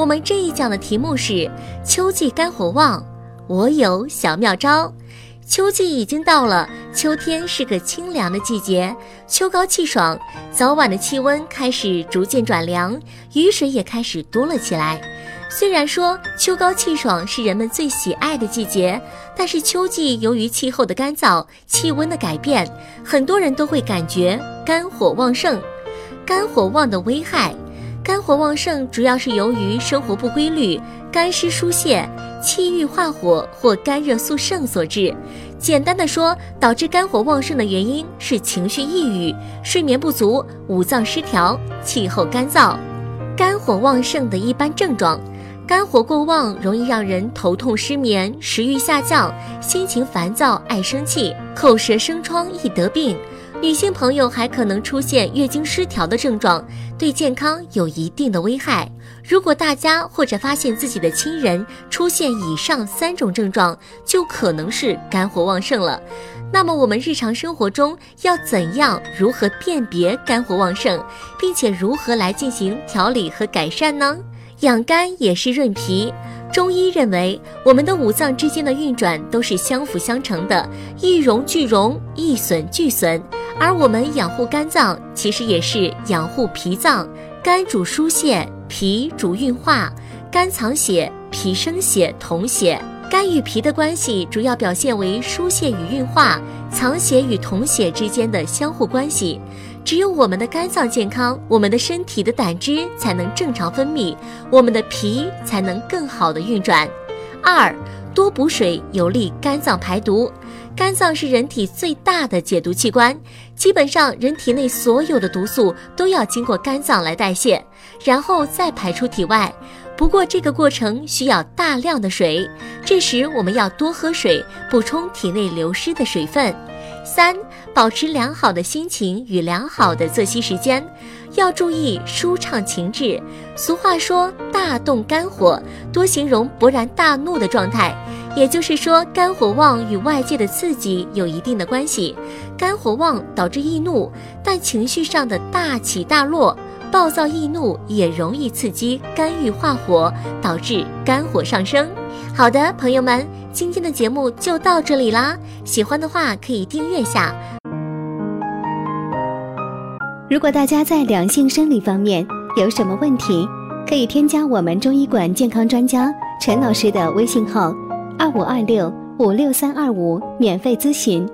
我们这一讲的题目是秋季肝火旺，我有小妙招。秋季已经到了，秋天是个清凉的季节，秋高气爽，早晚的气温开始逐渐转凉，雨水也开始多了起来。虽然说秋高气爽是人们最喜爱的季节，但是秋季由于气候的干燥、气温的改变，很多人都会感觉肝火旺盛。肝火旺的危害。肝火旺盛主要是由于生活不规律、肝湿疏泄、气郁化火或肝热素盛所致。简单的说，导致肝火旺盛的原因是情绪抑郁、睡眠不足、五脏失调、气候干燥。肝火旺盛的一般症状：肝火过旺容易让人头痛、失眠、食欲下降、心情烦躁、爱生气、口舌生疮、易得病。女性朋友还可能出现月经失调的症状，对健康有一定的危害。如果大家或者发现自己的亲人出现以上三种症状，就可能是肝火旺盛了。那么我们日常生活中要怎样、如何辨别肝火旺盛，并且如何来进行调理和改善呢？养肝也是润脾。中医认为，我们的五脏之间的运转都是相辅相成的，一荣俱荣，一损俱损。而我们养护肝脏，其实也是养护脾脏。肝主疏泄，脾主运化。肝藏血，脾生血，统血。肝与脾的关系主要表现为疏泄与运化、藏血与统血之间的相互关系。只有我们的肝脏健康，我们的身体的胆汁才能正常分泌，我们的脾才能更好的运转。二，多补水有利肝脏排毒。肝脏是人体最大的解毒器官，基本上人体内所有的毒素都要经过肝脏来代谢，然后再排出体外。不过这个过程需要大量的水，这时我们要多喝水，补充体内流失的水分。三，保持良好的心情与良好的作息时间，要注意舒畅情志。俗话说“大动肝火”，多形容勃然大怒的状态。也就是说，肝火旺与外界的刺激有一定的关系。肝火旺导致易怒，但情绪上的大起大落、暴躁易怒也容易刺激肝郁化火，导致肝火上升。好的，朋友们，今天的节目就到这里啦。喜欢的话可以订阅下。如果大家在两性生理方面有什么问题，可以添加我们中医馆健康专家陈老师的微信号。二五二六五六三二五，免费咨询。